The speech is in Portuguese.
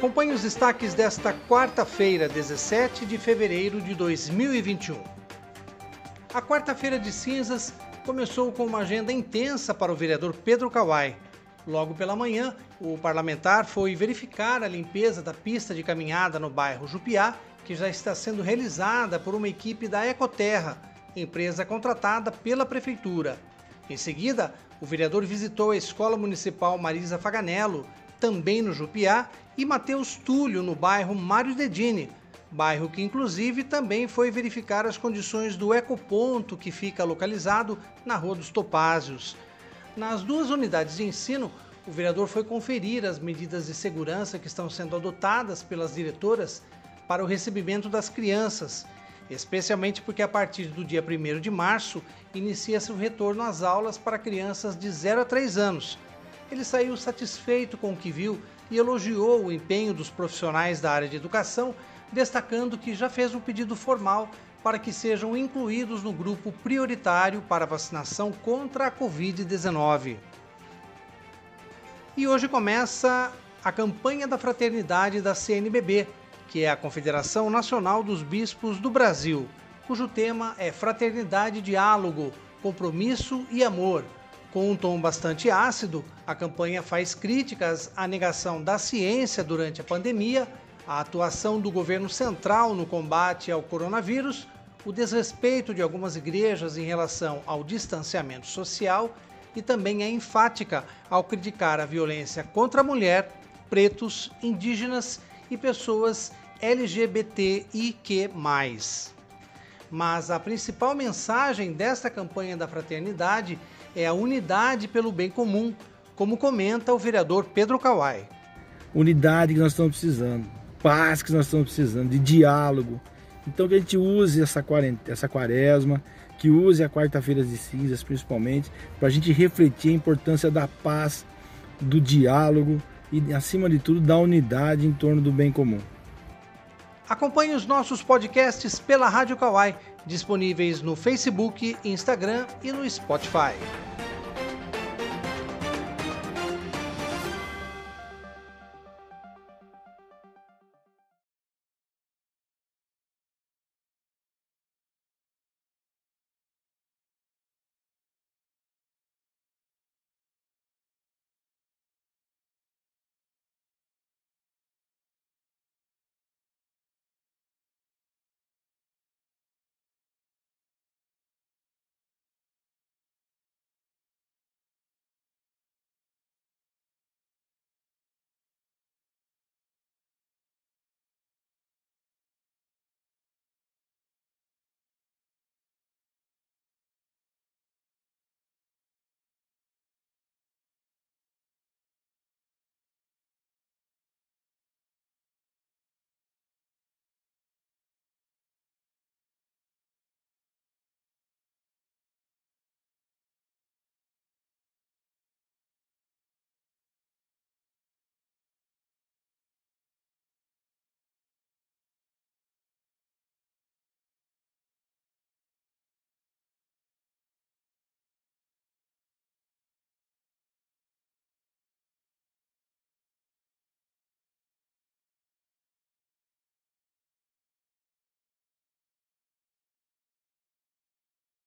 Acompanhe os destaques desta quarta-feira, 17 de fevereiro de 2021. A quarta-feira de cinzas começou com uma agenda intensa para o vereador Pedro Kawai. Logo pela manhã, o parlamentar foi verificar a limpeza da pista de caminhada no bairro Jupiá, que já está sendo realizada por uma equipe da Ecoterra, empresa contratada pela prefeitura. Em seguida, o vereador visitou a Escola Municipal Marisa Faganello, também no Jupiá, e Mateus Túlio, no bairro Mário Dedini, bairro que inclusive também foi verificar as condições do ecoponto que fica localizado na Rua dos Topázios. Nas duas unidades de ensino, o vereador foi conferir as medidas de segurança que estão sendo adotadas pelas diretoras para o recebimento das crianças, especialmente porque a partir do dia 1 de março inicia-se o retorno às aulas para crianças de 0 a 3 anos. Ele saiu satisfeito com o que viu e elogiou o empenho dos profissionais da área de educação, destacando que já fez um pedido formal para que sejam incluídos no grupo prioritário para vacinação contra a Covid-19. E hoje começa a campanha da fraternidade da CNBB, que é a Confederação Nacional dos Bispos do Brasil, cujo tema é Fraternidade, Diálogo, Compromisso e Amor com um tom bastante ácido, a campanha faz críticas à negação da ciência durante a pandemia, à atuação do governo central no combate ao coronavírus, o desrespeito de algumas igrejas em relação ao distanciamento social e também é enfática ao criticar a violência contra a mulher, pretos, indígenas e pessoas LGBTIQ. Mas a principal mensagem desta campanha da fraternidade é a unidade pelo bem comum, como comenta o vereador Pedro Kawai. Unidade que nós estamos precisando, paz que nós estamos precisando, de diálogo. Então que a gente use essa, quarentena, essa quaresma, que use a quarta-feira de cinzas principalmente, para a gente refletir a importância da paz, do diálogo e, acima de tudo, da unidade em torno do bem comum. Acompanhe os nossos podcasts pela Rádio Kawai, disponíveis no Facebook, Instagram e no Spotify.